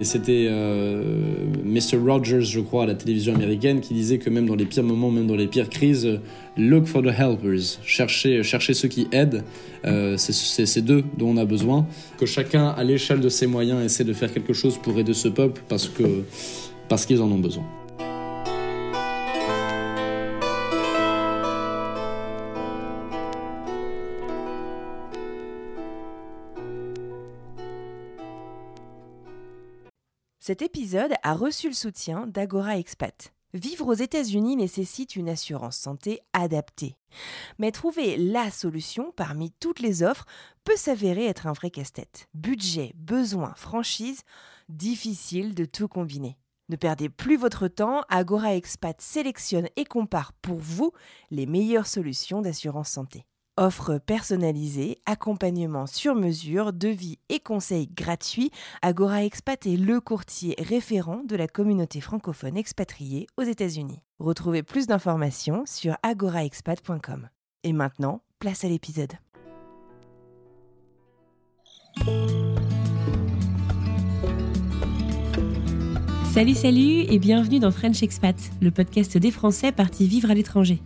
Et c'était euh, Mr. Rogers, je crois, à la télévision américaine, qui disait que même dans les pires moments, même dans les pires crises, look for the helpers, chercher ceux qui aident. Euh, c'est ces deux dont on a besoin. Que chacun, à l'échelle de ses moyens, essaie de faire quelque chose pour aider ce peuple parce qu'ils en ont besoin. Cet épisode a reçu le soutien d'Agora Expat. Vivre aux États-Unis nécessite une assurance santé adaptée. Mais trouver la solution parmi toutes les offres peut s'avérer être un vrai casse-tête. Budget, besoins, franchise, difficile de tout combiner. Ne perdez plus votre temps, Agora Expat sélectionne et compare pour vous les meilleures solutions d'assurance santé. Offre personnalisée, accompagnement sur mesure, devis et conseils gratuits, Agora Expat est le courtier référent de la communauté francophone expatriée aux États-Unis. Retrouvez plus d'informations sur agoraexpat.com. Et maintenant, place à l'épisode. Salut, salut et bienvenue dans French Expat, le podcast des Français partis vivre à l'étranger.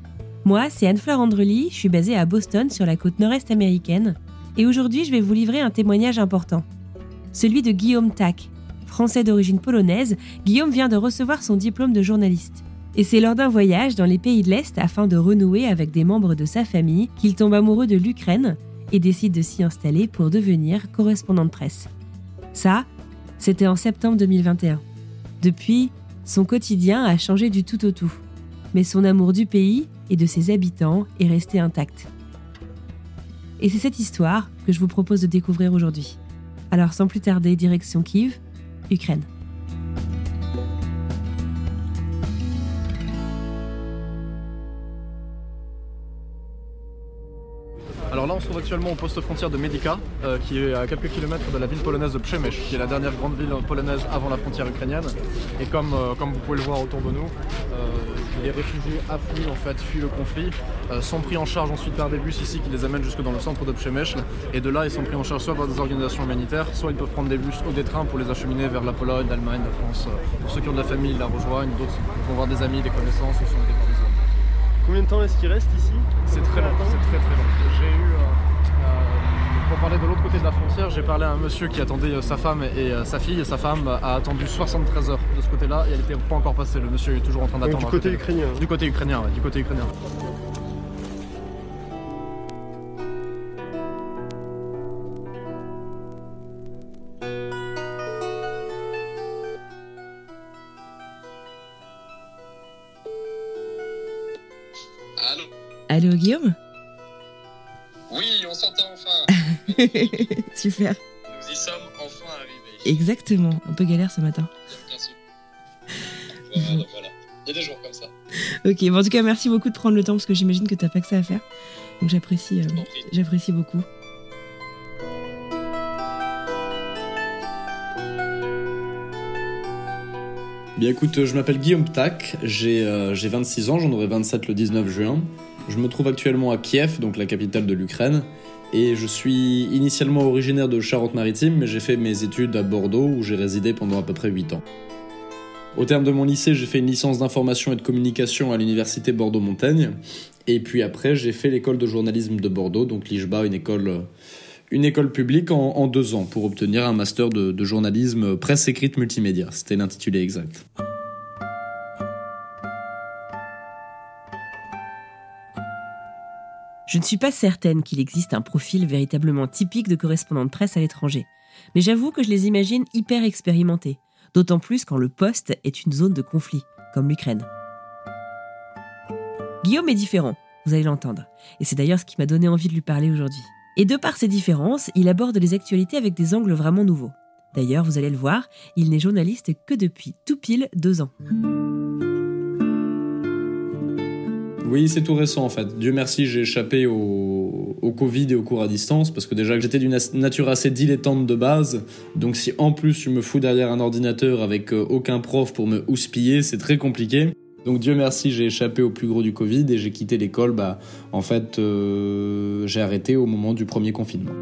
Moi, c'est Anne-Fleur Andrely, je suis basée à Boston sur la côte nord-est américaine, et aujourd'hui je vais vous livrer un témoignage important. Celui de Guillaume Tack. Français d'origine polonaise, Guillaume vient de recevoir son diplôme de journaliste. Et c'est lors d'un voyage dans les pays de l'Est afin de renouer avec des membres de sa famille qu'il tombe amoureux de l'Ukraine et décide de s'y installer pour devenir correspondant de presse. Ça, c'était en septembre 2021. Depuis, son quotidien a changé du tout au tout. Mais son amour du pays et de ses habitants est resté intact. Et c'est cette histoire que je vous propose de découvrir aujourd'hui. Alors sans plus tarder, direction Kiev, Ukraine. Alors là, on se trouve actuellement au poste frontière de Medica, euh, qui est à quelques kilomètres de la ville polonaise de Przemyśl, qui est la dernière grande ville polonaise avant la frontière ukrainienne. Et comme, euh, comme vous pouvez le voir autour de nous, euh, les réfugiés affluent en fait, fuient le conflit, sont pris en charge ensuite par des bus ici qui les amènent jusque dans le centre de Przemyśl. Et de là, ils sont pris en charge soit par des organisations humanitaires, soit ils peuvent prendre des bus ou des trains pour les acheminer vers la Pologne, l'Allemagne, la France. Pour ceux qui ont de la famille, ils la rejoignent, d'autres vont voir des amis, des connaissances ou sont des. Combien de temps est-ce qu'il reste ici? C'est très long, c'est très très long. J'ai eu, euh, euh, pour parler de l'autre côté de la frontière, j'ai parlé à un monsieur qui attendait euh, sa femme et euh, sa fille. Et sa femme a attendu 73 heures de ce côté-là et elle n'était pas encore passée. Le monsieur est toujours en train d'attendre. du côté côté. ukrainien. Du côté ukrainien, ouais, du côté ukrainien. Super. Nous y sommes enfin arrivés. Exactement. Un peu galère ce matin. Bien sûr. Voilà, voilà. Il y a des jours comme ça. Ok, bon, en tout cas, merci beaucoup de prendre le temps parce que j'imagine que t'as pas que ça à faire. Donc j'apprécie, euh, j'apprécie beaucoup. Bien écoute, je m'appelle Guillaume Ptak, j'ai euh, j'ai 26 ans, j'en aurai 27 le 19 juin. Je me trouve actuellement à Kiev, donc la capitale de l'Ukraine, et je suis initialement originaire de Charente-Maritime, mais j'ai fait mes études à Bordeaux où j'ai résidé pendant à peu près 8 ans. Au terme de mon lycée, j'ai fait une licence d'information et de communication à l'université Bordeaux-Montaigne, et puis après j'ai fait l'école de journalisme de Bordeaux, donc l'IJBA, une école une école publique en, en deux ans pour obtenir un master de, de journalisme presse écrite multimédia. C'était l'intitulé exact. Je ne suis pas certaine qu'il existe un profil véritablement typique de correspondant de presse à l'étranger. Mais j'avoue que je les imagine hyper expérimentés. D'autant plus quand le poste est une zone de conflit, comme l'Ukraine. Guillaume est différent, vous allez l'entendre. Et c'est d'ailleurs ce qui m'a donné envie de lui parler aujourd'hui. Et de par ces différences, il aborde les actualités avec des angles vraiment nouveaux. D'ailleurs, vous allez le voir, il n'est journaliste que depuis tout pile deux ans. Oui, c'est tout récent en fait. Dieu merci, j'ai échappé au, Covid et au cours à distance parce que déjà que j'étais d'une nature assez dilettante de base. Donc si en plus tu me fous derrière un ordinateur avec euh, aucun prof pour me houspiller, c'est très compliqué. Donc Dieu merci, j'ai échappé au plus gros du Covid et j'ai quitté l'école. Bah, en fait, euh, j'ai arrêté au moment du premier confinement.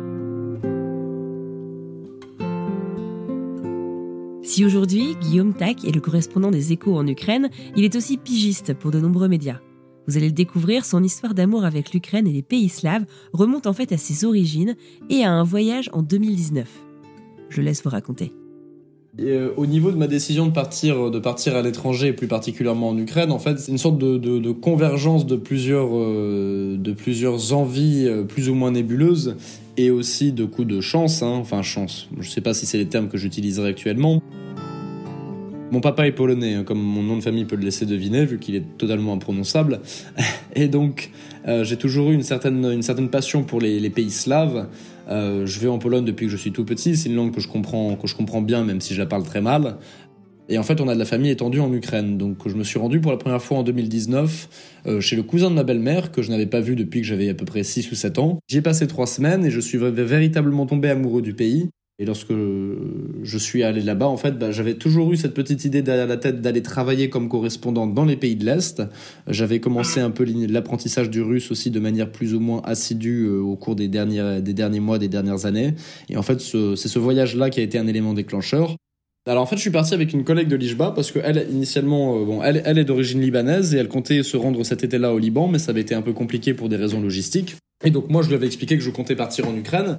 Si aujourd'hui, Guillaume Tac est le correspondant des échos en Ukraine, il est aussi pigiste pour de nombreux médias. Vous allez le découvrir, son histoire d'amour avec l'Ukraine et les pays slaves remonte en fait à ses origines et à un voyage en 2019. Je laisse vous raconter. Euh, au niveau de ma décision de partir, de partir à l'étranger, plus particulièrement en Ukraine, en fait, c'est une sorte de, convergence de plusieurs, euh, de plusieurs envies euh, plus ou moins nébuleuses et aussi de coups de chance. Hein. Enfin, chance. Je ne sais pas si c'est les termes que j'utiliserai actuellement. Mon papa est polonais, hein, comme mon nom de famille peut le laisser deviner, vu qu'il est totalement imprononçable. Et donc, euh, j'ai toujours eu une certaine, une certaine passion pour les, pays slaves. Euh, je vais en Pologne depuis que je suis tout petit. C'est une langue que je comprends, que je comprends bien, même si je la parle très mal. Et en fait, on a de la famille étendue en Ukraine. Donc, je me suis rendu pour la première fois en 2019 euh, chez le cousin de ma belle-mère, que je n'avais pas vu depuis que j'avais à peu près 6 ou 7 ans. J'y ai passé 3 semaines et je suis véritablement tombé amoureux du pays. Et lorsque je suis allé là-bas, en fait, bah, j'avais toujours eu cette petite idée derrière la tête d'aller travailler comme correspondant dans les pays de l'Est. J'avais commencé un peu l'apprentissage du russe aussi de manière plus ou moins assidue euh, au cours des derniers, des derniers mois, des dernières années. Et en fait, c'est ce voyage-là qui a été un élément déclencheur. Alors en fait, je suis parti avec une collègue de l'Ijba parce qu'elle, initialement, euh, bon, elle, elle est d'origine libanaise et elle comptait se rendre cet été-là au Liban, mais ça avait été un peu compliqué pour des raisons logistiques. Et donc moi, je lui avais expliqué que je comptais partir en Ukraine.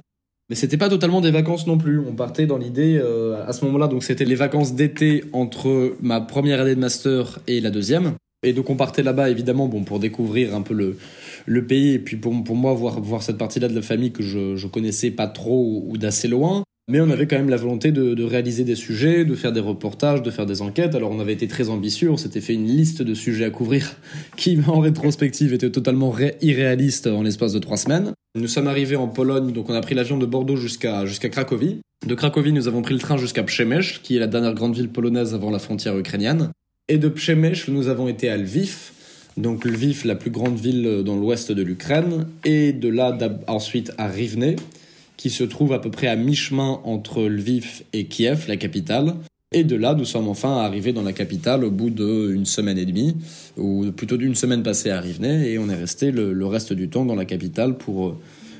Mais c'était pas totalement des vacances non plus. On partait dans l'idée euh, à ce moment-là, donc c'était les vacances d'été entre ma première année de master et la deuxième. Et donc on partait là-bas évidemment bon pour découvrir un peu le le pays et puis pour pour moi voir voir cette partie-là de la famille que je je connaissais pas trop ou d'assez loin. Mais on avait quand même la volonté de, réaliser des sujets, de faire des reportages, de faire des enquêtes. Alors on avait été très ambitieux, on s'était fait une liste de sujets à couvrir qui, en rétrospective, était totalement irréaliste en l'espace de trois semaines. Nous sommes arrivés en Pologne, donc on a pris l'avion de Bordeaux jusqu'à jusqu'à Cracovie. De Cracovie, nous avons pris le train jusqu'à Przemyśl, qui est la dernière grande ville polonaise avant la frontière ukrainienne. Et de Przemyśl, nous avons été à Lviv, donc Lviv, la plus grande ville dans l'ouest de l'Ukraine, et de là ensuite à Rivne, qui se trouve à peu près à mi-chemin entre Lviv et Kiev, la capitale. Et de là, nous sommes enfin arrivés dans la capitale au bout d'une semaine et demie, ou plutôt d'une semaine passée à Rivne, et on est resté le, reste du temps dans la capitale pour,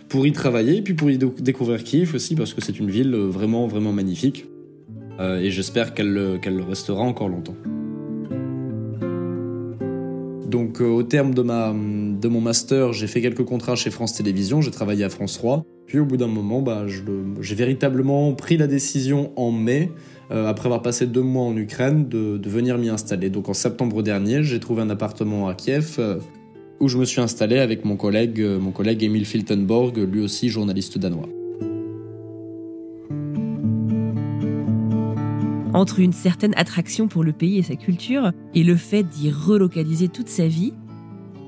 pour y travailler, puis pour y découvrir Kiev aussi, parce que c'est une ville vraiment, vraiment magnifique. Euh, et j'espère qu'elle qu'elle le restera encore longtemps. Donc euh, au terme de, mon master, j'ai fait quelques contrats chez France Télévisions, j'ai travaillé à France 3. Puis au bout d'un moment, bah, j'ai véritablement pris la décision en mai, euh, après avoir passé deux mois en Ukraine, de, venir m'y installer. Donc en septembre dernier, j'ai trouvé un appartement à Kiev euh, où je me suis installé avec mon collègue, mon collègue Emil Filtenborg, lui aussi journaliste danois. Entre une certaine attraction pour le pays et sa culture et le fait d'y relocaliser toute sa vie,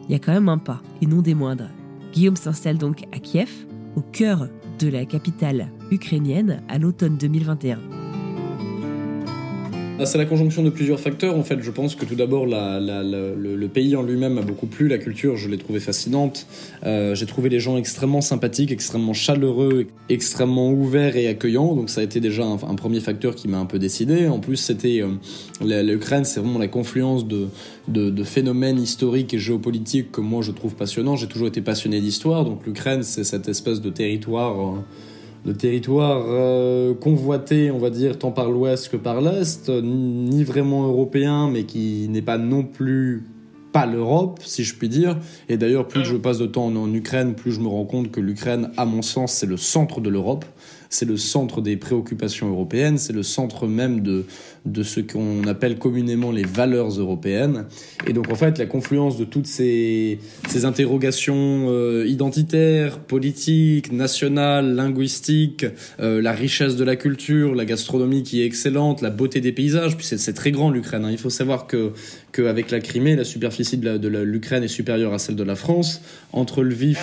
il y a quand même un pas, et non des moindres. Guillaume s'installe donc à Kiev, au cœur de la capitale ukrainienne, à l'automne 2021. Ah, c'est la conjonction de plusieurs facteurs. En fait, je pense que tout d'abord, le, pays en lui-même m'a beaucoup plu. La culture, je l'ai trouvée fascinante. Euh, j'ai trouvé les gens extrêmement sympathiques, extrêmement chaleureux, extrêmement ouverts et accueillants. Donc, ça a été déjà un, premier facteur qui m'a un peu décidé. En plus, c'était euh, l'Ukraine, c'est vraiment la confluence de, de, phénomènes historiques et géopolitiques que moi je trouve passionnants. J'ai toujours été passionné d'histoire. Donc, l'Ukraine, c'est cette espèce de territoire. Euh, le territoire euh, convoité, on va dire, tant par l'ouest que par l'est, ni vraiment européen, mais qui n'est pas non plus pas l'Europe, si je puis dire. Et d'ailleurs, plus je passe de temps en Ukraine, plus je me rends compte que l'Ukraine, à mon sens, c'est le centre de l'Europe c'est le centre des préoccupations européennes, c'est le centre même de, de ce qu'on appelle communément les valeurs européennes. Et donc en fait, la confluence de toutes ces, ces interrogations euh, identitaires, politiques, nationales, linguistiques, euh, la richesse de la culture, la gastronomie qui est excellente, la beauté des paysages, puis c'est très grand l'Ukraine. Hein. Il faut savoir que qu'avec la Crimée, la superficie de l'Ukraine est supérieure à celle de la France. Entre Lviv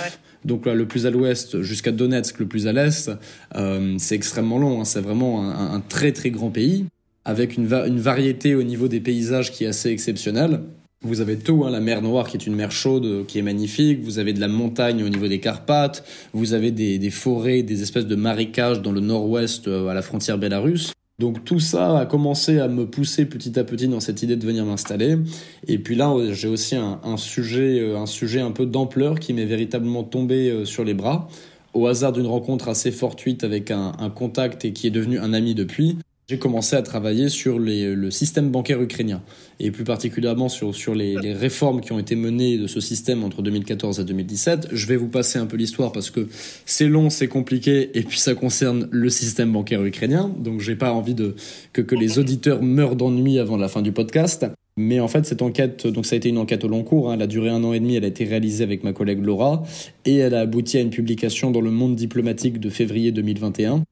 donc là, le plus à l'ouest jusqu'à Donetsk, le plus à l'est, euh, c'est extrêmement long. Hein. C'est vraiment un, un, très très grand pays avec une, une variété au niveau des paysages qui est assez exceptionnelle. Vous avez tout, hein, la mer Noire qui est une mer chaude, euh, qui est magnifique. Vous avez de la montagne au niveau des Carpates. Vous avez des, des forêts, des espèces de marécages dans le nord-ouest euh, à la frontière bélarusse. Donc tout ça a commencé à me pousser petit à petit dans cette idée de venir m'installer. Et puis là, j'ai aussi un, sujet, euh, un sujet un peu d'ampleur qui m'est véritablement tombé sur les bras au hasard d'une rencontre assez fortuite avec un, un contact et qui est devenu un ami depuis j'ai commencé à travailler sur le système bancaire ukrainien et plus particulièrement sur, les, réformes qui ont été menées de ce système entre 2014 et 2017. Je vais vous passer un peu l'histoire parce que c'est long, c'est compliqué et puis ça concerne le système bancaire ukrainien. Donc j'ai pas envie que les auditeurs meurent d'ennui avant la fin du podcast. Mais en fait, cette enquête, donc ça a été une enquête au long cours, hein, elle a duré un an et demi, elle a été réalisée avec ma collègue Laura, et elle a abouti à une publication dans le monde diplomatique de février 2021.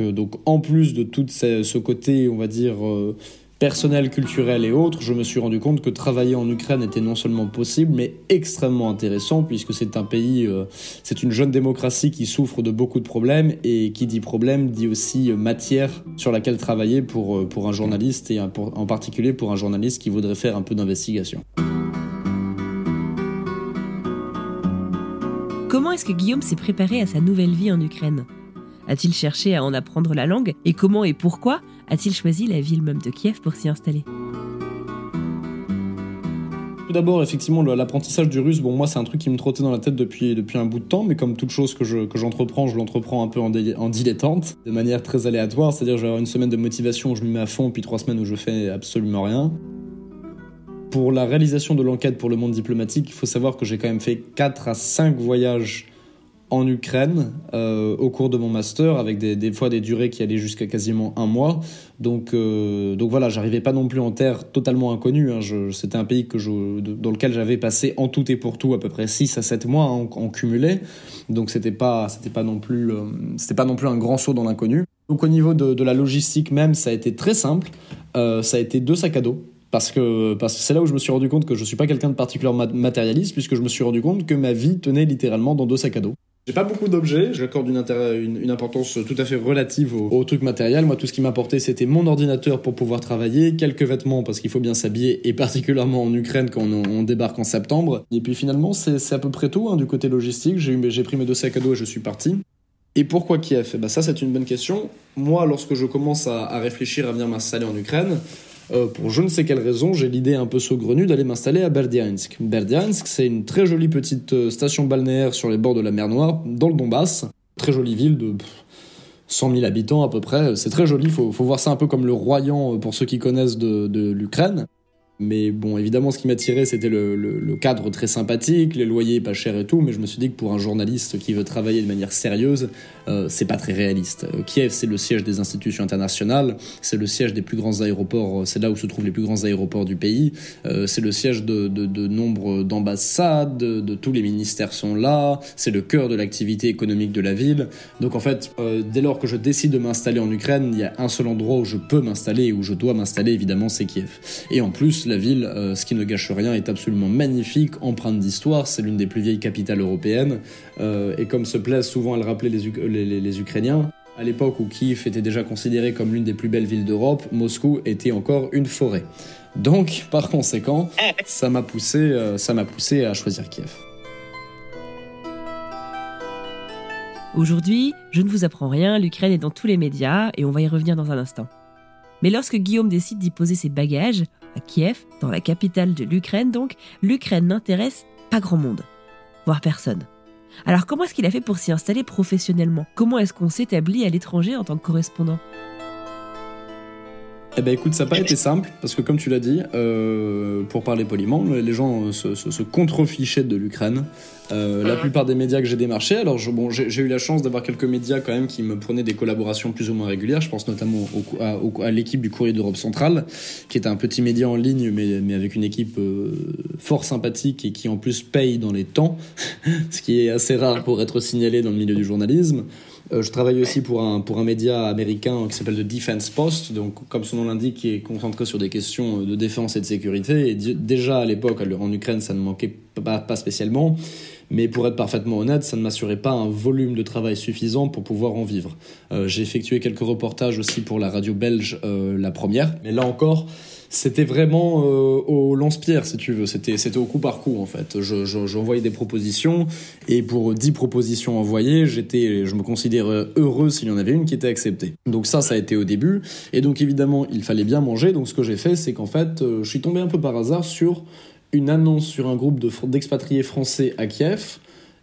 Euh, donc en plus de tout ce côté, on va dire, euh, personnel, culturel et autres, je me suis rendu compte que travailler en Ukraine était non seulement possible, mais extrêmement intéressant, puisque c'est un pays, euh, c'est une jeune démocratie qui souffre de beaucoup de problèmes, et qui dit problème dit aussi matière sur laquelle travailler pour, pour un journaliste, et en particulier pour un journaliste qui voudrait faire un peu d'investigation. Comment est-ce que Guillaume s'est préparé à sa nouvelle vie en Ukraine? A-t-il cherché à en apprendre la langue Et comment et pourquoi a-t-il choisi la ville même de Kiev pour s'y installer tout d'abord, effectivement, l'apprentissage du russe, bon, moi, c'est un truc qui me trottait dans la tête depuis, depuis un bout de temps, mais comme toute chose que, je, que j'entreprends, je l'entreprends un peu en, en, dilettante, de manière très aléatoire, c'est-à-dire je vais avoir une semaine de motivation où je me mets à fond, puis trois semaines où je fais absolument rien. Pour la réalisation de l'enquête pour le monde diplomatique, il faut savoir que j'ai quand même fait 4 à 5 voyages en Ukraine euh, au cours de mon master avec des, fois des durées qui allaient jusqu'à quasiment un mois. Donc euh, voilà j'arrivais pas non plus en terre totalement inconnue hein. c'était un pays que dans lequel j'avais passé en tout et pour tout à peu près 6 à 7 mois en, en cumulé. Donc c'était pas euh, pas non plus un grand saut dans l'inconnu. Donc au niveau de, la logistique même ça a été très simple. Ça a été deux sacs à dos parce que parce que c'est là où je me suis rendu compte que je suis pas quelqu'un de particulièrement matérialiste puisque je me suis rendu compte que ma vie tenait littéralement dans deux sacs à dos j'ai pas beaucoup d'objets, j'accorde une, importance tout à fait relative au, truc matériel. Moi, tout ce qui m'apportait, c'était mon ordinateur pour pouvoir travailler, quelques vêtements parce qu'il faut bien s'habiller, et particulièrement en Ukraine quand on, débarque en septembre. Et puis finalement, c'est à peu près tout hein, du côté logistique. J'ai pris mes deux sacs à dos et je suis parti. Et pourquoi Kiev? Bah Ça, c'est une bonne question. Moi, lorsque je commence à réfléchir à venir m'installer en Ukraine, euh, pour je ne sais quelle raison, j'ai l'idée un peu saugrenue d'aller m'installer à Berdiansk. Berdiansk, c'est une très jolie petite euh, station balnéaire sur les bords de la mer Noire, dans le Donbass. Très jolie ville de 100 000 habitants à peu près. C'est très joli, faut, faut voir ça un peu comme le Royan euh, pour ceux qui connaissent de, de l'Ukraine. Mais bon, évidemment, ce qui m'a tiré, c'était le, cadre très sympathique, les loyers pas chers et tout. Mais je me suis dit que pour un journaliste qui veut travailler de manière sérieuse, euh, c'est pas très réaliste. Euh, Kiev, c'est le siège des institutions internationales, c'est le siège des plus grands aéroports, euh, c'est là où se trouvent les plus grands aéroports du pays, euh, c'est le siège de, nombre d'ambassades, de, tous les ministères sont là, c'est le cœur de l'activité économique de la ville. Donc en fait, dès lors que je décide de m'installer en Ukraine, il y a un seul endroit où je peux m'installer et où je dois m'installer, évidemment, c'est Kiev. Et en plus, la ville, euh, ce qui ne gâche rien, est absolument magnifique, empreinte d'histoire. C'est l'une des plus vieilles capitales européennes. Euh, et comme se plaisent souvent à le rappeler les, les, les, les Ukrainiens, à l'époque où Kiev était déjà considéré comme l'une des plus belles villes d'Europe, Moscou était encore une forêt. Donc, par conséquent, ça m'a poussé, euh, ça m'a poussé à choisir Kiev. Aujourd'hui, je ne vous apprends rien, l'Ukraine est dans tous les médias et on va y revenir dans un instant. Mais lorsque Guillaume décide d'y poser ses bagages, à Kiev, dans la capitale de l'Ukraine donc, l'Ukraine n'intéresse pas grand monde, voire personne. Alors comment est-ce qu'il a fait pour s'y installer professionnellement? Comment est-ce qu'on s'établit à l'étranger en tant que correspondant? Eh ben écoute, ça n'a pas été simple, parce que comme tu l'as dit, euh, pour parler poliment, les gens se, se, se contrefichaient de l'Ukraine. Euh, la plupart des médias que j'ai démarchés, alors je, bon, j'ai eu la chance d'avoir quelques médias quand même qui me prenaient des collaborations plus ou moins régulières. Je pense notamment au, à, au, à l'équipe du Courrier d'Europe centrale, qui est un petit média en ligne, mais, mais avec une équipe euh, fort sympathique et qui en plus paye dans les temps, ce qui est assez rare pour être signalé dans le milieu du journalisme. Euh, je travaille aussi pour un, pour un média américain qui s'appelle The Defense Post, donc comme son nom l'indique, qui est concentré sur des questions de défense et de sécurité. Et déjà à l'époque, en Ukraine, ça ne manquait pas, pas spécialement. Mais pour être parfaitement honnête, ça ne m'assurait pas un volume de travail suffisant pour pouvoir en vivre. Euh, j'ai effectué quelques reportages aussi pour la radio belge, euh, la première. Mais là encore, c'était vraiment euh, au lance-pierre, si tu veux. C'était, c'était au coup par coup, en fait. Je, j'envoyais des propositions, et pour 10 propositions envoyées, j'étais, je me considérais heureux s'il y en avait une qui était acceptée. Donc ça, ça a été au début. Et donc, évidemment, il fallait bien manger. Donc, ce que j'ai fait, c'est qu'en fait, euh, je suis tombé un peu par hasard sur une annonce sur un groupe d'expatriés français à Kiev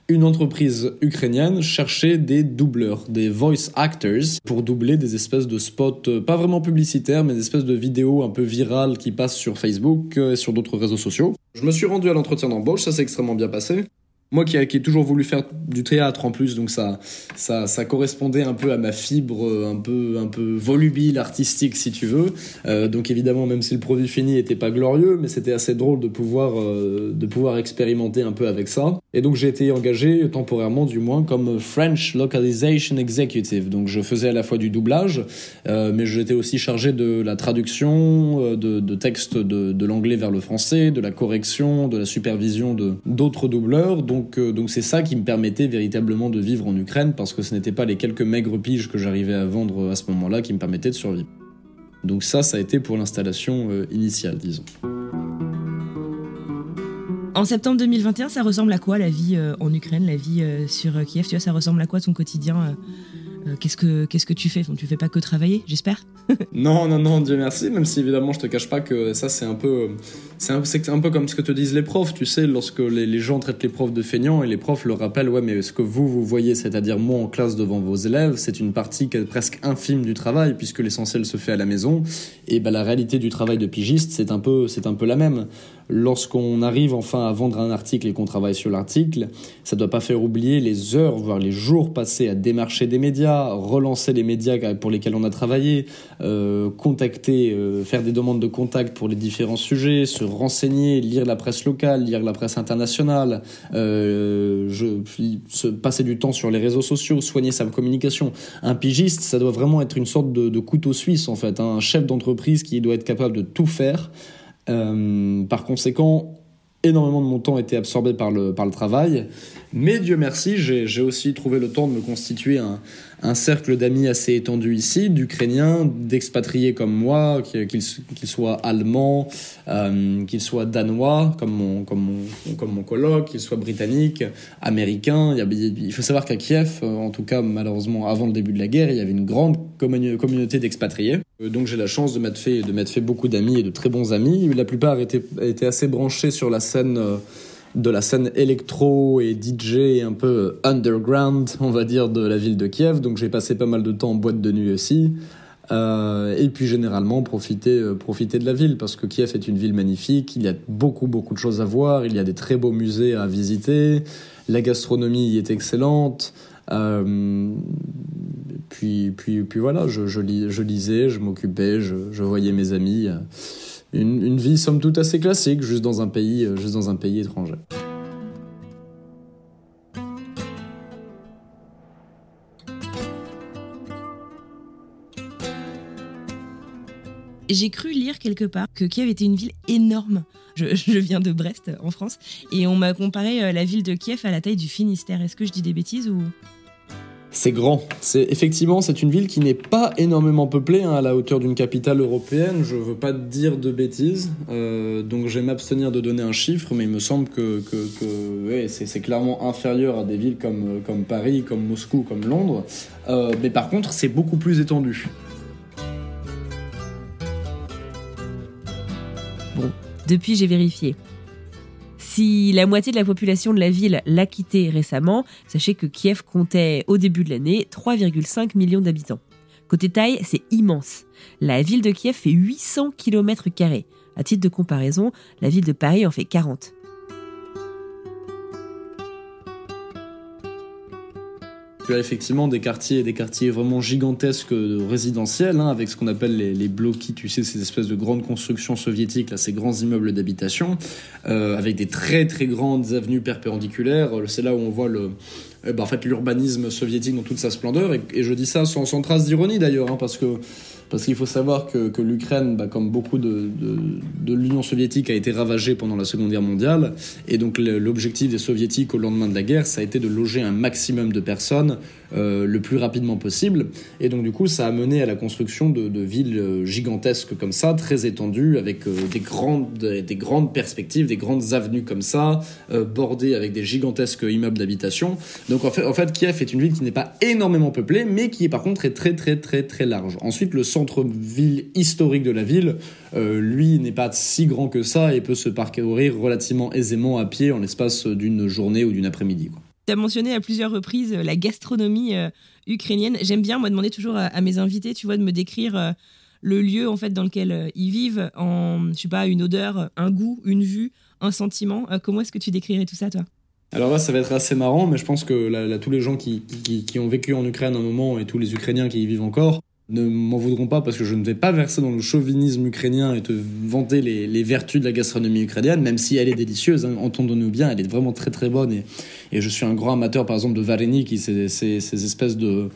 une entreprise ukrainienne cherchait des doubleurs, des voice actors, pour doubler des espèces de spots, euh, pas vraiment publicitaires, mais des espèces de vidéos un peu virales qui passent sur Facebook euh, et sur d'autres réseaux sociaux. Je me suis rendu à l'entretien d'embauche, ça s'est extrêmement bien passé moi qui, qui ai toujours voulu faire du théâtre en plus, donc ça, ça, correspondait un peu à ma fibre, euh, un peu, un peu volubile, artistique si tu veux. Euh, donc évidemment, même si le produit fini était pas glorieux, mais c'était assez drôle de pouvoir, euh, de pouvoir expérimenter un peu avec ça. Et donc j'ai été engagé temporairement, du moins, comme French Localization Executive. Donc je faisais à la fois du doublage, mais j'étais aussi chargé de la traduction de, de textes de, de l'anglais vers le français, de la correction, de la supervision d'autres doubleurs. Donc euh, donc c'est ça qui me permettait véritablement de vivre en Ukraine parce que ce n'était pas les quelques maigres piges que j'arrivais à vendre à ce moment-là qui me permettaient de survivre. Donc ça, ça a été pour l'installation euh, initiale, disons. En septembre 2021, ça ressemble à quoi la vie euh, en Ukraine, la vie sur Kiev? Tu vois, ça ressemble à quoi ton quotidien Qu'est-ce que qu'est-ce que tu fais? Tu fais pas que travailler, j'espère? Non, non, non, Dieu merci, même si évidemment je te cache pas que ça c'est un peu, c'est un, un, peu comme ce que te disent les profs, tu sais, lorsque les, les, gens traitent les profs de feignants et les profs leur rappellent, ouais, mais ce que vous, vous voyez, c'est-à-dire moi en classe devant vos élèves, c'est une partie presque infime du travail puisque l'essentiel se fait à la maison. Et bah, la réalité du travail de pigiste, c'est un peu, un peu la même. Lorsqu'on arrive enfin à vendre un article et qu'on travaille sur l'article, ça ne doit pas faire oublier les heures, voire les jours passés à démarcher des médias, relancer les médias pour lesquels on a travaillé, euh, contacter, euh, faire des demandes de contact pour les différents sujets, se renseigner, lire la presse locale, lire la presse internationale, euh, se passer du temps sur les réseaux sociaux, soigner sa communication. Un pigiste, ça doit vraiment être une sorte de, couteau suisse en fait, un chef d'entreprise qui doit être capable de tout faire. Euh, par conséquent, énormément de mon temps était absorbé par le, par le travail. Mais Dieu merci, j'ai aussi trouvé le temps de me constituer un, un cercle d'amis assez étendu ici, d'Ukrainiens, d'expatriés comme moi, qu'ils soient allemands, euh, qu'ils soient danois, comme mon, comme mon, comme mon colloque, qu'ils soient britanniques, américains. Il, faut savoir qu'à Kiev, en tout cas malheureusement avant le début de la guerre, il y avait une grande communauté d'expatriés. Euh, donc j'ai la chance de m'être fait, fait beaucoup d'amis et de très bons amis. La plupart étaient, étaient assez branchés sur la scène... Euh, de la scène électro et DJ un peu underground, on va dire, de la ville de Kiev. Donc j'ai passé pas mal de temps en boîte de nuit aussi. Euh, et puis généralement profiter, euh, profiter de la ville parce que Kiev est une ville magnifique, il y a beaucoup beaucoup de choses à voir, il y a des très beaux musées à visiter, la gastronomie y est excellente. Euh, puis, puis, puis voilà, je, je, je lisais, je m'occupais, je, je, voyais mes amis une, vie somme toute assez classique, juste dans un pays, euh, juste dans un pays étranger. J'ai cru lire quelque part que Kiev était une ville énorme. Je, je viens de Brest, en France, et on m'a comparé euh, la ville de Kiev à la taille du Finistère. Est-ce que je dis des bêtises ou? C'est grand. C'est effectivement c'est une ville qui n'est pas énormément peuplée hein, à la hauteur d'une capitale européenne. Je veux pas dire de bêtises, euh, donc je vais m'abstenir de donner un chiffre, mais il me semble que, c'est clairement inférieur à des villes comme, comme Paris, comme Moscou, comme Londres. Euh, mais par contre, c'est beaucoup plus étendu. Bon, depuis j'ai vérifié. Si la moitié de la population de la ville l'a quitté récemment, sachez que Kiev comptait au début de l'année 3,5 millions d'habitants. Côté taille, c'est immense. La ville de Kiev fait 800 km. À titre de comparaison, la ville de Paris en fait 40. Effectivement des quartiers, des quartiers vraiment gigantesques résidentiels, hein, avec ce qu'on appelle les, les bloquis, tu sais, ces espèces de grandes constructions soviétiques, là, ces grands immeubles d'habitation, euh, avec des très très grandes avenues perpendiculaires. C'est là où on voit le, eh ben, en fait l'urbanisme soviétique dans toute sa splendeur. Et, je dis ça sans, sans trace d'ironie d'ailleurs, hein, parce que parce qu'il faut savoir que, que l'Ukraine, bah, comme beaucoup de, de, de l'Union soviétique, a été ravagée pendant la Seconde Guerre mondiale. Et donc l'objectif des soviétiques au lendemain de la guerre, ça a été de loger un maximum de personnes euh, le plus rapidement possible. Et donc du coup, ça a mené à la construction de, de villes euh, gigantesques comme ça, très étendues, avec euh, des, grandes, des grandes perspectives, des grandes avenues comme ça, euh, bordées avec des gigantesques immeubles d'habitation. Donc en fait, en fait, Kiev est une ville qui n'est pas énormément peuplée, mais qui par contre est très très très très large. Ensuite, le centre-ville historique de la ville, euh, lui, n'est pas si grand que ça et peut se parcourir relativement aisément à pied en l'espace d'une journée ou d'une après-midi. Tu as mentionné à plusieurs reprises euh, la gastronomie euh, ukrainienne. J'aime bien, moi, demander toujours à, mes invités, tu vois, de me décrire euh, le lieu en fait dans lequel ils vivent en, je sais pas, une odeur, un goût, une vue, un sentiment. comment est-ce que tu décrirais tout ça, toi? Alors là, ça va être assez marrant, mais je pense que là, tous les gens qui, qui, ont vécu en Ukraine un moment et tous les Ukrainiens qui y vivent encore ne m'en voudront pas parce que je ne vais pas verser dans le chauvinisme ukrainien et te vanter les, vertus de la gastronomie ukrainienne, même si elle est délicieuse, hein, entendons-nous bien, elle est vraiment très très bonne et, et je suis un grand amateur par exemple de vareni qui c'est ces, ces espèces de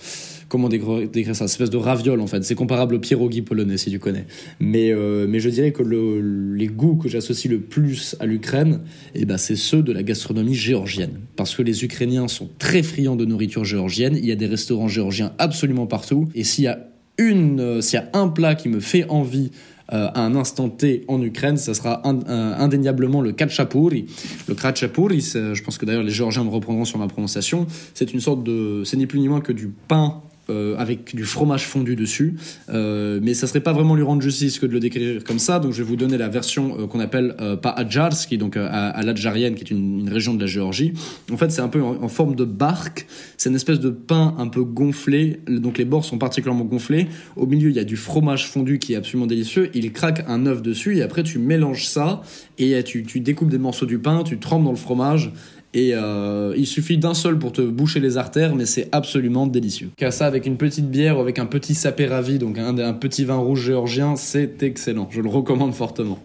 comment décrire ça, espèce de raviole en fait. C'est comparable au pierogi polonais si tu connais. Mais, euh, mais je dirais que le, les goûts que j'associe le plus à l'Ukraine, eh ben, c'est ceux de la gastronomie géorgienne. Parce que les Ukrainiens sont très friands de nourriture géorgienne. Il y a des restaurants géorgiens absolument partout. Et s'il y a une, euh, s'il y a un plat qui me fait envie euh, à un instant T en Ukraine, ça sera indéniablement le kachapuri. Le kachapuri, je pense que d'ailleurs les Géorgiens me reprendront sur ma prononciation, c'est une sorte de, c'est ni plus ni moins que du pain euh, avec du fromage fondu dessus. Euh, mais ça serait pas vraiment lui rendre justice que de le décrire comme ça. Donc je vais vous donner la version euh, qu'on appelle pas Adjars, qui donc à, l'Adjarienne, qui est une, région de la Géorgie. En fait, c'est un peu en, en, forme de barque. C'est une espèce de pain un peu gonflé. Donc les bords sont particulièrement gonflés. Au milieu, il y a du fromage fondu qui est absolument délicieux. Il craque un œuf dessus et après tu mélanges ça et tu, tu découpes des morceaux du pain, tu trempes dans le fromage et euh, il suffit d'un seul pour te boucher les artères, mais c'est absolument délicieux. Car ça avec une petite bière ou avec un petit sapé ravi, donc un petit vin rouge géorgien, c'est excellent. Je le recommande fortement.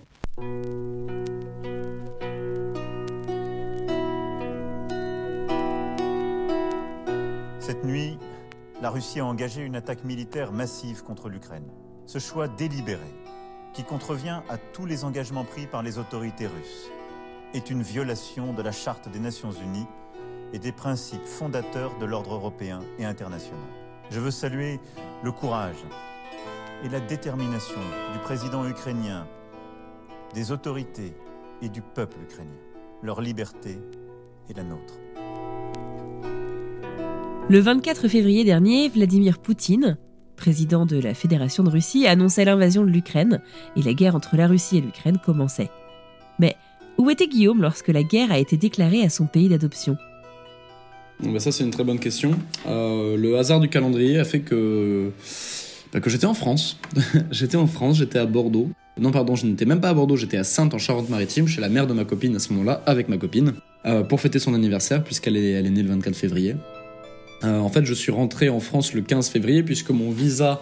Cette nuit, la Russie a engagé une attaque militaire massive contre l'Ukraine. Ce choix délibéré, qui contrevient à tous les engagements pris par les autorités russes est une violation de la Charte des Nations Unies et des principes fondateurs de l'ordre européen et international. Je veux saluer le courage et la détermination du président ukrainien, des autorités et du peuple ukrainien. Leur liberté est la nôtre. Le 24 février dernier, Vladimir Poutine, président de la Fédération de Russie, annonçait l'invasion de l'Ukraine et la guerre entre la Russie et l'Ukraine commençait. Mais où était Guillaume lorsque la guerre a été déclarée à son pays d'adoption bah Ça, c'est une très bonne question. Euh, le hasard du calendrier a fait que, bah, que j'étais en France. j'étais en France, j'étais à Bordeaux. Non, pardon, je n'étais même pas à Bordeaux, j'étais à Sainte en Charente-Maritime, chez la mère de ma copine à ce moment-là, avec ma copine, euh, pour fêter son anniversaire, puisqu'elle est, elle est née le 24 février. Euh, en fait, je suis rentré en France le 15 février, puisque mon visa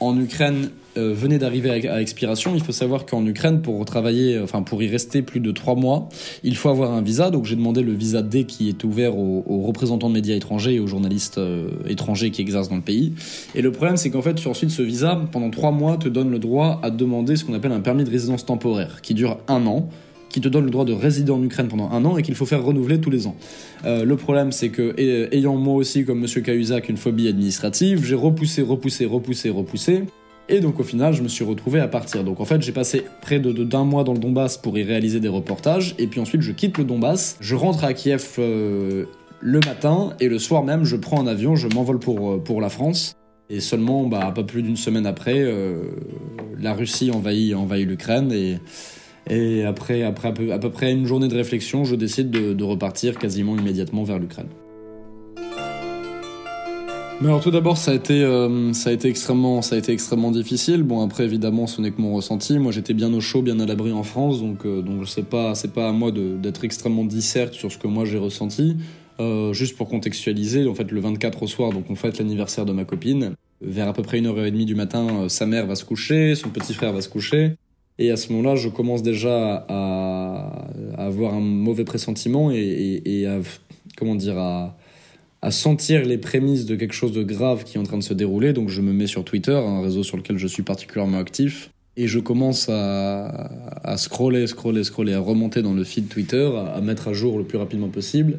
en Ukraine euh, venait d'arriver à, expiration. Il faut savoir qu'en Ukraine, pour travailler, enfin pour y rester plus de trois mois, il faut avoir un visa. Donc j'ai demandé le visa D qui est ouvert aux, représentants de médias étrangers et aux journalistes euh, étrangers qui exercent dans le pays. Et le problème, c'est qu'en fait, ensuite, ce visa, pendant trois mois, te donne le droit à demander ce qu'on appelle un permis de résidence temporaire, qui dure un an qui te donne le droit de résider en Ukraine pendant un an et qu'il faut faire renouveler tous les ans. Euh, le problème, c'est que, ayant moi aussi, comme Monsieur Cahuzac, une phobie administrative, j'ai repoussé, repoussé, repoussé, repoussé. Et donc au final, je me suis retrouvé à partir. Donc en fait, j'ai passé près de d'un mois dans le Donbass pour y réaliser des reportages. Et puis ensuite, je quitte le Donbass. Je rentre à Kiev euh, le matin et le soir même, je prends un avion, je m'envole pour, euh, pour la France. Et seulement, bah, pas plus d'une semaine après, euh, la Russie envahit, envahit l'Ukraine. Et, et après, après à peu, près une journée de réflexion, je décide de, repartir quasiment immédiatement vers l'Ukraine. Mais alors tout d'abord, ça a été, euh, ça a été extrêmement, ça a été extrêmement difficile. Bon après, évidemment, ce n'est que mon ressenti. Moi, j'étais bien au chaud, bien à l'abri en France, donc euh, donc pas, pas à moi d'être extrêmement disserte sur ce que moi j'ai ressenti. Euh, juste pour contextualiser, en fait, le 24 au soir, donc on fête l'anniversaire de ma copine. Vers à peu près une heure et demie du matin, euh, sa mère va se coucher, son petit frère va se coucher. Et à ce moment-là, je commence déjà à, avoir un mauvais pressentiment et, à, comment dire, à, à sentir les prémices de quelque chose de grave qui est en train de se dérouler. Donc je me mets sur Twitter, un réseau sur lequel je suis particulièrement actif, et je commence à, à scroller, scroller, scroller, à remonter dans le feed Twitter, à mettre à jour le plus rapidement possible.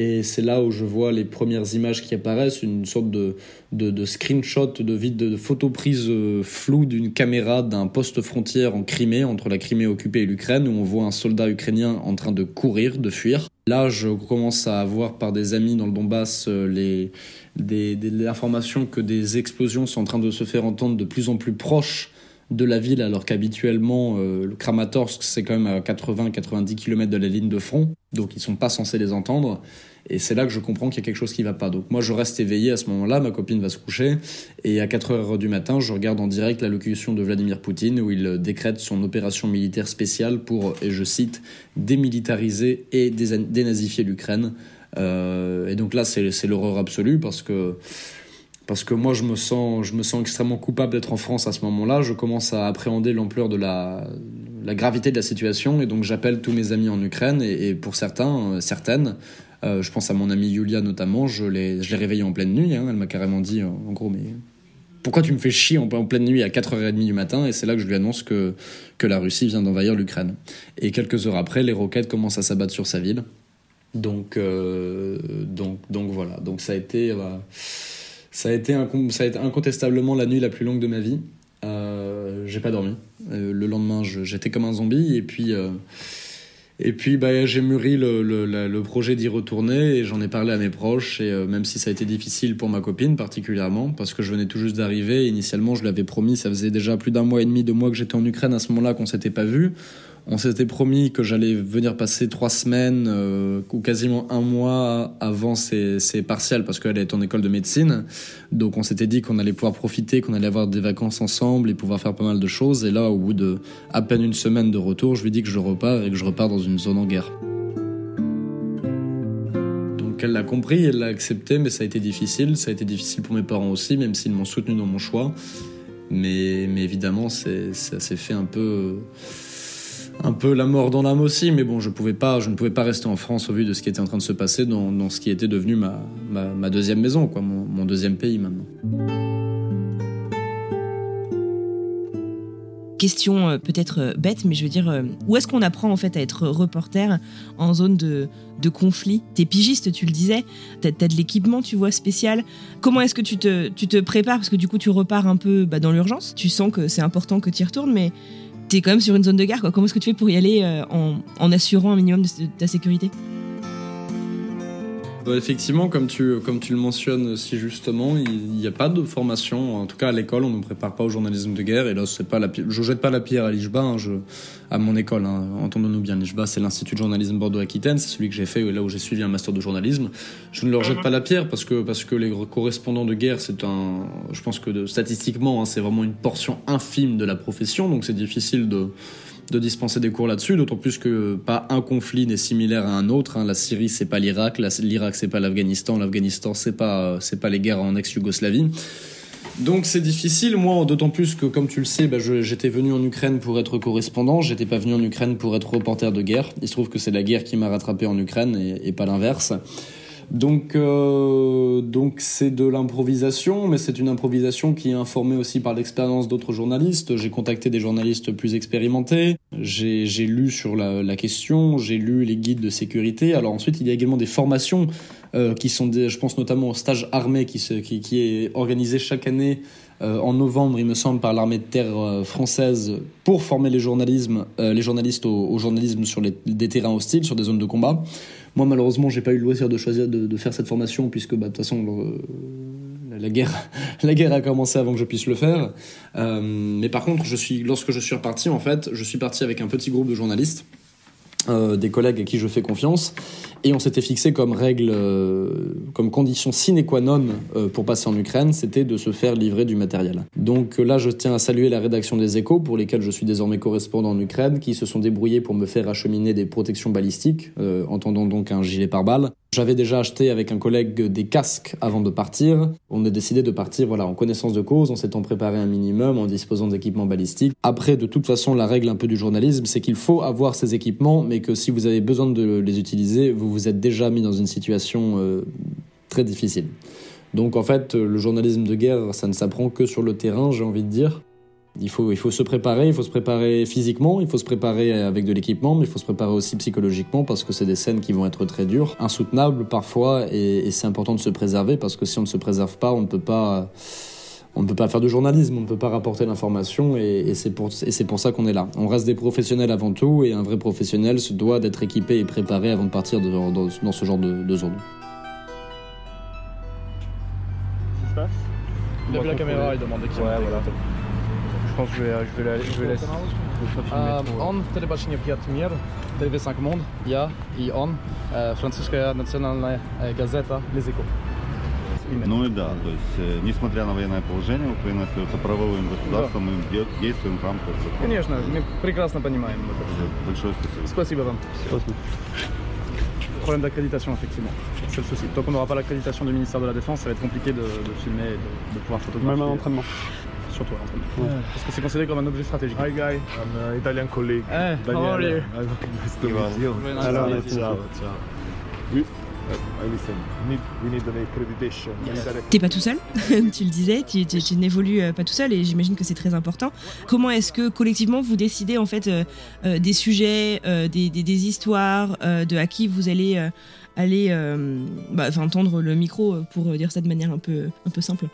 Et c'est là où je vois les premières images qui apparaissent, une sorte de, de, de screenshot, de, vide, de photo prise euh, floue d'une caméra d'un poste frontière en Crimée, entre la Crimée occupée et l'Ukraine, où on voit un soldat ukrainien en train de courir, de fuir. Là, je commence à avoir par des amis dans le Donbass euh, les, que des explosions sont en train de se faire entendre de plus en plus proches de la ville, alors qu'habituellement, euh, Kramatorsk, c'est quand même à 80-90 km de la ligne de front, donc ils sont pas censés les entendre. Et c'est là que je comprends qu'il y a quelque chose qui va pas. Donc moi, je reste éveillé à ce moment-là, ma copine va se coucher, et à 4 heures du matin, je regarde en direct l'allocution de Vladimir Poutine, où il décrète son opération militaire spéciale pour, et je cite, démilitariser et dénazifier l'Ukraine. Euh, et donc là, c'est l'horreur absolue, parce que parce que moi je me sens je me sens extrêmement coupable d'être en France à ce moment-là. Je commence à appréhender l'ampleur de la la gravité de la situation et donc j'appelle tous mes amis en Ukraine et, pour certains euh, certaines euh, je pense à mon amie Yulia notamment, je l'ai je l'ai réveillée en pleine nuit. Hein. elle m'a carrément dit en gros mais pourquoi tu me fais chier en, pleine nuit à 4h30 du matin? Et c'est là que je lui annonce que, que la Russie vient d'envahir l'Ukraine. Et quelques heures après, les roquettes commencent à s'abattre sur sa ville. Donc, euh, donc, donc voilà. Donc ça a été. Ça a été, ça a été incontestablement la nuit la plus longue de ma vie. Euh, j'ai pas dormi. Euh, le lendemain, j'étais comme un zombie. Et puis, euh, et puis bah, j'ai mûri le, le, le projet d'y retourner et j'en ai parlé à mes proches. Et même si ça a été difficile pour ma copine particulièrement, parce que je venais tout juste d'arriver, initialement je l'avais promis, ça faisait déjà plus d'un mois et demi, deux mois que j'étais en Ukraine à ce moment-là qu'on s'était pas vu. On s'était promis que j'allais venir passer trois semaines euh, ou quasiment un mois avant ses, ses partiels parce qu'elle est en école de médecine. Donc on s'était dit qu'on allait pouvoir profiter, qu'on allait avoir des vacances ensemble et pouvoir faire pas mal de choses. Et là, au bout de à peine une semaine de retour, je lui dis que je repars et que je repars dans une zone en guerre. Donc elle l'a compris, elle l'a accepté, mais ça a été difficile. Ça a été difficile pour mes parents aussi, même s'ils m'ont soutenu dans mon choix. Mais, mais évidemment, ça s'est fait un peu un peu la mort dans l'âme aussi, mais bon, je, pouvais pas, je ne pouvais pas rester en France au vu de ce qui était en train de se passer dans, ce qui était devenu ma, deuxième maison, quoi, mon, deuxième pays maintenant. Question euh, peut-être euh, bête, mais je veux dire, euh, où est-ce qu'on apprend en fait à être reporter en zone de, conflit? T'es pigiste, tu le disais, t'as as de l'équipement, tu vois, spécial. Comment est-ce que tu te, tu te prépares? Parce que du coup, tu repars un peu bah, dans l'urgence. Tu sens que c'est important que tu y retournes, mais t'es quand même sur une zone de guerre. Comment est-ce que tu fais pour y aller euh, en, assurant un minimum de, ta sécurité? Effectivement, comme tu, comme tu le mentionnes si justement, il n'y a pas de formation. En tout cas, à l'école, on ne prépare pas au journalisme de guerre. Et là, c'est pas la je jette pas la pierre à l'IJBA, hein, à mon école. Hein. Entendons-nous bien, l'IJBA, c'est l'Institut de journalisme Bordeaux-Aquitaine. C'est celui que j'ai fait, là où j'ai suivi un master de journalisme. Je ne leur jette pas la pierre parce que, parce que les correspondants de guerre, c'est un, je pense que statistiquement, hein, c'est vraiment une portion infime de la profession. Donc c'est difficile de, de dispenser des cours là-dessus, d'autant plus que pas un conflit n'est similaire à un autre. Hein. La Syrie, c'est pas l'Irak, l'Irak, c'est pas l'Afghanistan, l'Afghanistan, c'est pas, c'est pas les guerres en ex-Yougoslavie. Donc c'est difficile, moi, d'autant plus que, comme tu le sais, bah, j'étais venu en Ukraine pour être correspondant, j'étais pas venu en Ukraine pour être reporter de guerre. Il se trouve que c'est la guerre qui m'a rattrapé en Ukraine et pas l'inverse. Donc, euh, donc c'est de l'improvisation, mais c'est une improvisation qui est informée aussi par l'expérience d'autres journalistes. J'ai contacté des journalistes plus expérimentés, j'ai lu sur la, la question, j'ai lu les guides de sécurité. Alors ensuite, il y a également des formations euh, qui sont, des, je pense notamment au stage armé qui, se, qui, qui est organisé chaque année euh, en novembre, il me semble, par l'armée de terre euh, française pour former les, euh, les journalistes au, au, journalisme sur les, des terrains hostiles, sur des zones de combat. Moi, malheureusement, j'ai pas eu le loisir de choisir de, faire cette formation puisque, bah, de toute façon, le, la guerre, la guerre a commencé avant que je puisse le faire. Euh, mais par contre, lorsque je suis reparti, en fait, je suis parti avec un petit groupe de journalistes, euh, des collègues à qui je fais confiance, et on s'était fixé comme règle, euh, comme condition sine qua non euh, pour passer en Ukraine, c'était de se faire livrer du matériel. Donc là, je tiens à saluer la rédaction des Échos, pour lesquels je suis désormais correspondant en Ukraine, qui se sont débrouillés pour me faire acheminer des protections balistiques, entendant donc un gilet pare-balles. J'avais déjà acheté avec un collègue des casques avant de partir. On a décidé de partir voilà, en connaissance de cause, en s'étant préparé un minimum, en disposant d'équipements balistiques. Après, de toute façon, la règle un peu du journalisme, c'est qu'il faut avoir ces équipements, mais que si vous avez besoin de les utiliser, vous vous êtes déjà mis dans une situation euh, très difficile. Donc en fait, le journalisme de guerre, ça ne s'apprend que sur le terrain, j'ai envie de dire. Il faut, il faut se préparer, il faut se préparer physiquement, il faut se préparer avec de l'équipement, mais il faut se préparer aussi psychologiquement parce que c'est des scènes qui vont être très dures, insoutenables parfois, et c'est important de se préserver parce que si on ne se préserve pas, on ne peut pas, on ne peut pas faire de journalisme, on ne peut pas rapporter l'information et, c'est pour, ça qu'on est là. On reste des professionnels avant tout et un vrai professionnel se doit d'être équipé et préparé avant de partir dans, ce genre de, de zone. Qu'est-ce qui se passe? Il a vu la caméra, il demandait qui ouais, voilà. Je pense que je vais, je vais la, je vais laisser. On telebaczenie Piatmir, TV5 Monde, ja i on, euh, francuska nationalna euh, gazeta hein, Les Échos Именно. Ну и да, то есть, э, несмотря на военное положение, Украина остается правовым государством, и мы де- действуем в рамках закона. Конечно, мы прекрасно понимаем это. Большое спасибо. Спасибо вам. Problème d'accréditation, effectivement. C'est le souci. Tant qu'on n'aura pas l'accréditation du ministère de la Défense, ça va être compliqué de, de filmer et de, de pouvoir photographier. Même à l'entraînement. Surtout à l'entraînement. Parce que c'est considéré comme un objet stratégique. Hi guy, I'm uh, Italian colleague. Eh, how are you? Nice to meet you. Very nice Alors, to meet you. ciao, ciao. Oui, uh, I listen. Need, we need an accreditation. T'es pas tout seul, tu le disais, tu, tu- tu n'évolues euh, pas tout seul et j'imagine que c'est très important. Comment est-ce que collectivement vous décidez en fait euh, euh, des sujets, euh, des, des- des histoires, euh, de à qui vous allez euh, aller euh, bah, enfin, tendre le micro pour dire ça de manière un peu, un peu simple?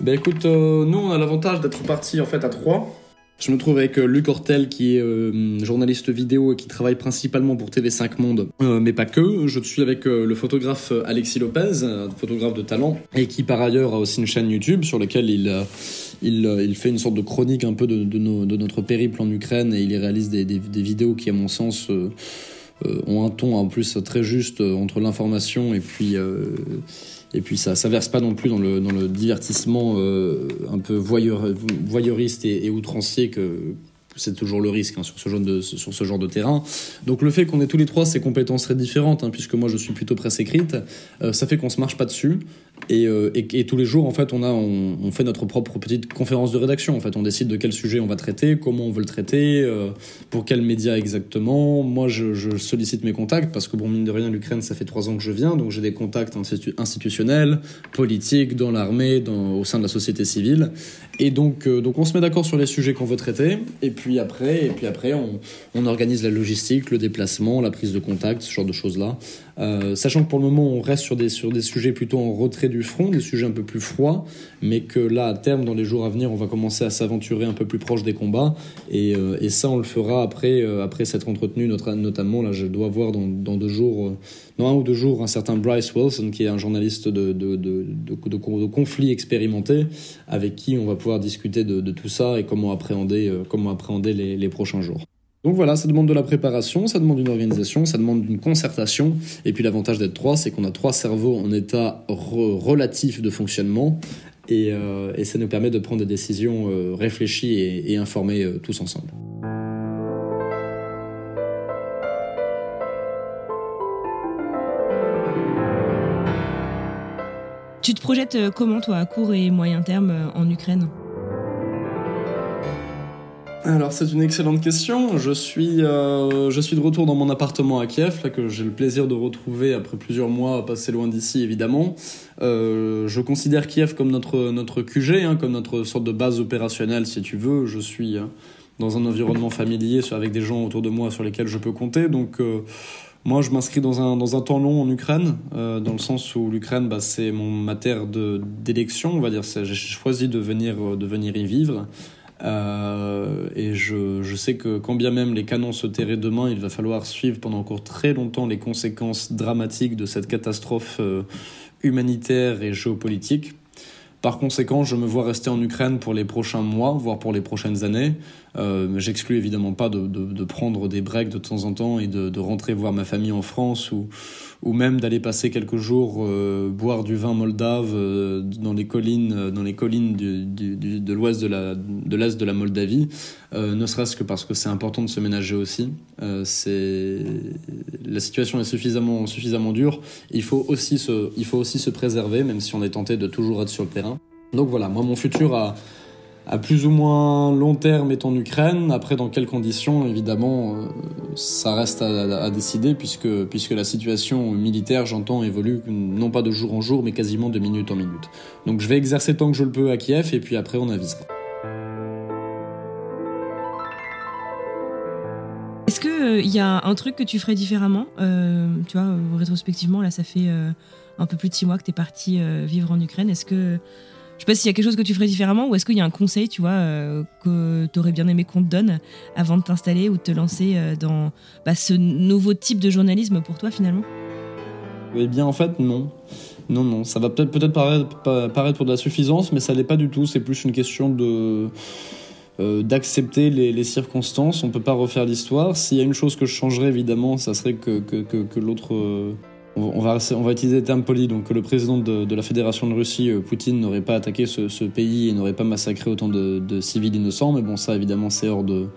Ben écoute, euh, nous on a l'avantage d'être partis en fait à trois. Je me trouve avec euh, Luc Hortel qui est euh, journaliste vidéo et qui travaille principalement pour TV5 Monde, euh, mais pas que. Je suis avec euh, le photographe euh, Alexis Lopez, photographe de talent, et qui par ailleurs a aussi une chaîne YouTube sur laquelle il, il, il fait une sorte de chronique un peu de, de, nos- de notre périple en Ukraine et il réalise des, des, des vidéos qui à mon sens ont un ton en plus très juste entre l'information et puis et puis ça ça verse pas non plus dans le dans le divertissement euh, un peu voyeur, voyeuriste et, outrancier que c'est toujours le risque hein, sur ce genre de sur ce genre de terrain. Donc le fait qu'on ait tous les trois ces compétences très différentes, hein, puisque moi je suis plutôt presse écrite, euh, ça fait qu'on se marche pas dessus. Et, euh, et, et tous les jours, en fait, on a, on, fait notre propre petite conférence de rédaction. En fait, on décide de quel sujet on va traiter, comment on veut le traiter, euh, pour quel média exactement. Moi, je, sollicite mes contacts parce que bon, mine de rien, l'Ukraine, ça fait trois ans que je viens, donc j'ai des contacts institu- institutionnels, politiques, dans l'armée, au sein de la société civile. Et donc, euh, donc on se met d'accord sur les sujets qu'on veut traiter. Et puis après, et puis après, on, on organise la logistique, le déplacement, la prise de contact, ce genre de choses-là. Euh, sachant que pour le moment, on reste sur des, sur des sujets plutôt en retrait du front, des sujets un peu plus froids, mais que là, à terme, dans les jours à venir, on va commencer à s'aventurer un peu plus proche des combats. Et, euh, et ça, on le fera après, euh, après s'être entretenu, notre, notamment, là, je dois voir dans, dans deux jours, euh, dans un ou deux jours, un certain Bryce Wilson, qui est un journaliste de, de, de, de, conflits expérimentés, avec qui on va pouvoir discuter de, de tout ça et comment appréhender, euh, comment appréhender les, les prochains jours. Donc voilà, ça demande de la préparation, ça demande une organisation, ça demande une concertation. Et puis l'avantage d'être trois, c'est qu'on a trois cerveaux en état re- relatif de fonctionnement. Et, euh, et ça nous permet de prendre des décisions euh, réfléchies et, informées euh, tous ensemble. Tu te projettes comment toi à court et moyen terme en Ukraine? Alors c'est une excellente question. Je suis, euh, je suis de retour dans mon appartement à Kiev, là que j'ai le plaisir de retrouver après plusieurs mois passés loin d'ici évidemment. Euh, je considère Kiev comme notre notre QG, hein, comme notre sorte de base opérationnelle si tu veux. Je suis euh, dans un environnement familier avec des gens autour de moi sur lesquels je peux compter. Donc moi, je m'inscris dans un, dans un temps long en Ukraine, dans le sens où l'Ukraine, bah, c'est mon, ma terre d'élection, on va dire. J'ai choisi de venir, de venir y vivre. Euh, et je, je sais que quand bien même les canons se tairaient demain, il va falloir suivre pendant encore très longtemps les conséquences dramatiques de cette catastrophe euh, humanitaire et géopolitique. Par conséquent, je me vois rester en Ukraine pour les prochains mois, voire pour les prochaines années. Euh, J'exclus évidemment pas de, prendre des breaks de temps en temps et de, rentrer voir ma famille en France ou, ou même d'aller passer quelques jours euh, boire du vin moldave euh, dans les collines, dans les collines de l'ouest de la de l'est de la Moldavie, ne serait-ce que parce que c'est important de se ménager aussi. C'est la situation est suffisamment suffisamment dure. Il faut aussi se il faut aussi se préserver, même si on est tenté de toujours être sur le terrain. Donc voilà, moi mon futur a à plus ou moins long terme est en Ukraine. Après, dans quelles conditions, évidemment, euh, ça reste à, décider puisque, la situation militaire, j'entends, évolue non pas de jour en jour, mais quasiment de minute en minute. Donc je vais exercer tant que je le peux à Kiev et puis après on avisera. Est-ce qu'il il euh, y a un truc que tu ferais différemment? Euh, Tu vois, rétrospectivement, là, ça fait un peu plus de six mois que tu es parti vivre en Ukraine. Est-ce que je sais pas s'il y a quelque chose que tu ferais différemment ou est-ce qu'il y a un conseil, tu vois, euh, que tu aurais bien aimé qu'on te donne avant de t'installer ou de te lancer euh, dans bah, ce nouveau type de journalisme pour toi finalement? Eh bien, en fait, non. Non, non. Ça va peut-être peut paraître, pour de la suffisance, mais ça l'est pas du tout. C'est plus une question de. Euh, d'accepter les, circonstances, on peut pas refaire l'histoire. S'il y a une chose que je changerais évidemment, ça serait que, que l'autre on va, utiliser des termes polis, donc le président de, la Fédération de Russie, euh, Poutine, n'aurait pas attaqué ce, pays et n'aurait pas massacré autant de, civils innocents, mais bon, ça évidemment c'est hors de,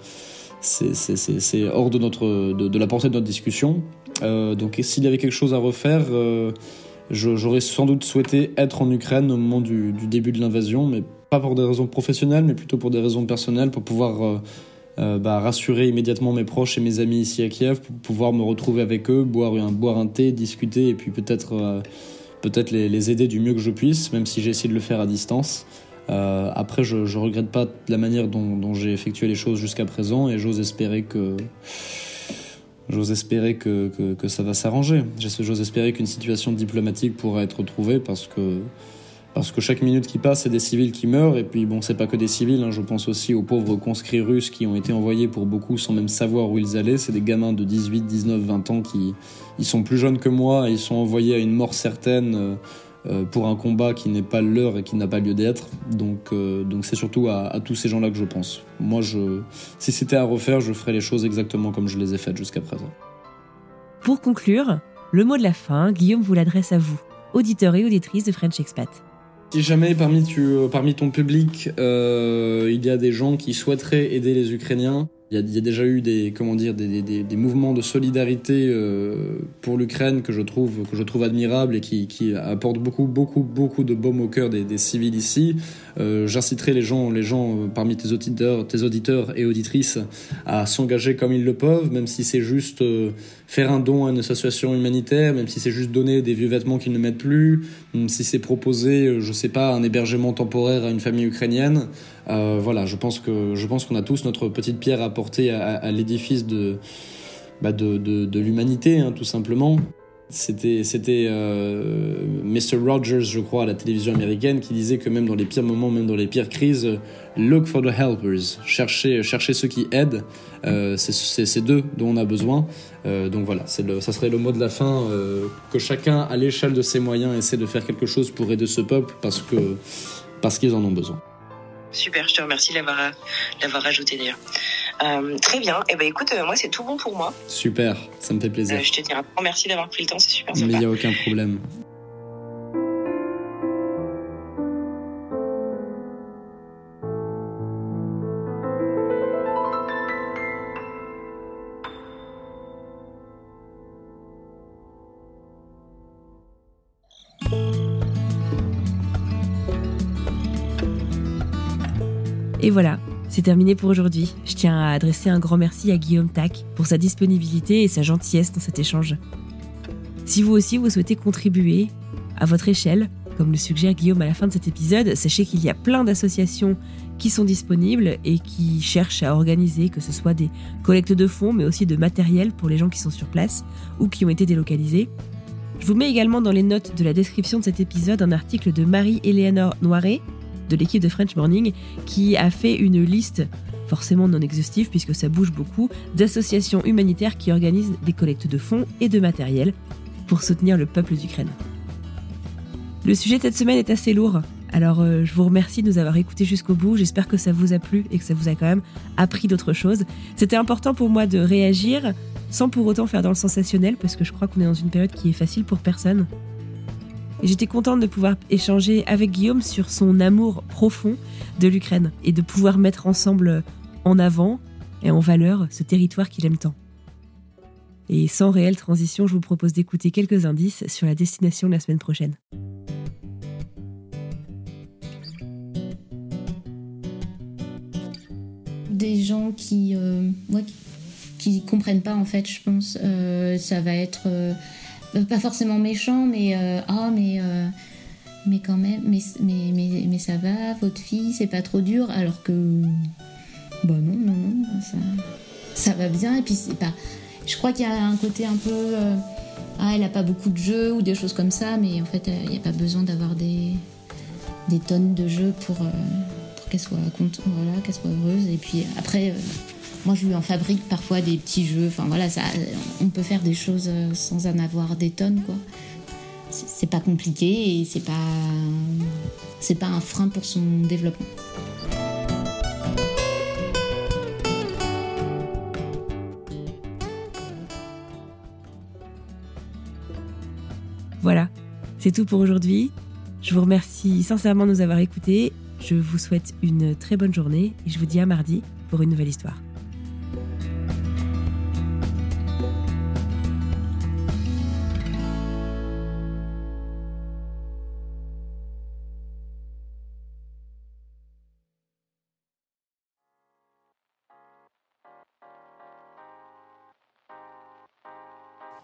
c'est hors de notre, de, la portée de notre discussion. Euh, donc s'il y avait quelque chose à refaire, euh, j'aurais sans doute souhaité être en Ukraine au moment du, début de l'invasion, mais pas pour des raisons professionnelles, mais plutôt pour des raisons personnelles, pour pouvoir bah, rassurer immédiatement mes proches et mes amis ici à Kiev pour pouvoir me retrouver avec eux, boire un, boire un thé, discuter et puis peut-être euh, peut-être les, aider du mieux que je puisse, même si j'ai essayé de le faire à distance. Euh, après, je, ne regrette pas la manière dont, j'ai effectué les choses jusqu'à présent et j'ose espérer que j'ose espérer que, que, que, ça va s'arranger. J'ose espérer qu'une situation diplomatique pourra être trouvée parce que parce que chaque minute qui passe, c'est des civils qui meurent. Et puis, bon, c'est pas que des civils. Hein. Je pense aussi aux pauvres conscrits russes qui ont été envoyés pour beaucoup sans même savoir où ils allaient. C'est des gamins de 18, 19, 20 ans qui ils sont plus jeunes que moi. Et ils sont envoyés à une mort certaine euh, euh, pour un combat qui n'est pas leur et qui n'a pas lieu d'être. Donc, euh, donc c'est surtout à, tous ces gens-là que je pense. Moi, je, si c'était à refaire, je ferais les choses exactement comme je les ai faites jusqu'à présent. Pour conclure, le mot de la fin, Guillaume vous l'adresse à vous, auditeurs et auditrices de French Expat. Si jamais parmi, tu, euh, parmi ton public, euh, il y a des gens qui souhaiteraient aider les Ukrainiens, il y, a, déjà eu des, comment dire, des, des, des mouvements de solidarité euh, pour l'Ukraine que je trouve que je trouve admirable et qui, qui apportent beaucoup beaucoup beaucoup de baume au cœur des, des civils ici. Euh, J'inciterai les gens les gens euh, parmi tes auditeurs tes auditeurs et auditrices à s'engager comme ils le peuvent, même si c'est juste euh, faire un don à une association humanitaire, même si c'est juste donner des vieux vêtements qu'ils ne mettent plus, même si c'est proposer je sais pas un hébergement temporaire à une famille ukrainienne. Euh, voilà, je pense que je pense qu'on a tous notre petite pierre à apporter à, l'édifice de, bah de, de, l'humanité, hein, tout simplement. C'était euh, Mr. Rogers, je crois, à la télévision américaine, qui disait que même dans les pires moments, même dans les pires crises, look for the helpers, chercher ceux qui aident. Euh, c'est ces deux dont on a besoin. Euh, donc voilà, ça serait le mot de la fin. Que chacun, à l'échelle de ses moyens, essaie de faire quelque chose pour aider ce peuple, parce qu'ils en ont besoin. Super, je te remercie d'avoir ajouté d'ailleurs. Euh, très bien. Et eh ben écoute, euh, moi c'est tout bon pour moi. Super, ça me fait plaisir. Euh, je te dis un grand merci d'avoir pris le temps, c'est super sympa. Mais il n'y a aucun problème. Et voilà, c'est terminé pour aujourd'hui. Je tiens à adresser un grand merci à Guillaume Tac pour sa disponibilité et sa gentillesse dans cet échange. Si vous aussi vous souhaitez contribuer à votre échelle, comme le suggère Guillaume à la fin de cet épisode, sachez qu'il y a plein d'associations qui sont disponibles et qui cherchent à organiser, que ce soit des collectes de fonds, mais aussi de matériel pour les gens qui sont sur place ou qui ont été délocalisés. Je vous mets également dans les notes de la description de cet épisode un article de Marie-Éléonore Noiret, de l'équipe de French Morning qui a fait une liste forcément non exhaustive puisque ça bouge beaucoup, d'associations humanitaires qui organisent des collectes de fonds et de matériel pour soutenir le peuple d'Ukraine. Le sujet de cette semaine est assez lourd, alors euh, je vous remercie de nous avoir écoutés jusqu'au bout, j'espère que ça vous a plu et que ça vous a quand même appris d'autres choses. C'était important pour moi de réagir sans pour autant faire dans le sensationnel parce que je crois qu'on est dans une période qui est facile pour personne. J'étais contente de pouvoir échanger avec Guillaume sur son amour profond de l'Ukraine et de pouvoir mettre ensemble en avant et en valeur ce territoire qu'il aime tant. Et sans réelle transition, je vous propose d'écouter quelques indices sur la destination de la semaine prochaine. des gens qui, euh, qui comprennent pas en fait, je pense. Euh, ça va être euh, pas forcément méchant, mais ah mais mais quand même, mais, mais, mais, mais ça va, votre fille, c'est pas trop dur, alors que bah non non non, ça, ça va bien et puis c'est pas. Je crois qu'il y a un côté un peu ah elle a pas beaucoup de jeux ou des choses comme ça, mais en fait il n'y a pas besoin d'avoir des des tonnes de jeux pour qu'elle soit contente, voilà, qu'elle soit heureuse. Et puis après, euh, moi je lui en fabrique parfois des petits jeux. Enfin voilà, ça, on peut faire des choses euh, sans en avoir des tonnes, quoi. C'est pas compliqué et c'est pas, c'est pas un frein pour son développement. Voilà, c'est tout pour aujourd'hui. Je vous remercie sincèrement de nous avoir écoutés je vous souhaite une très bonne journée et je vous dis à mardi pour une nouvelle histoire.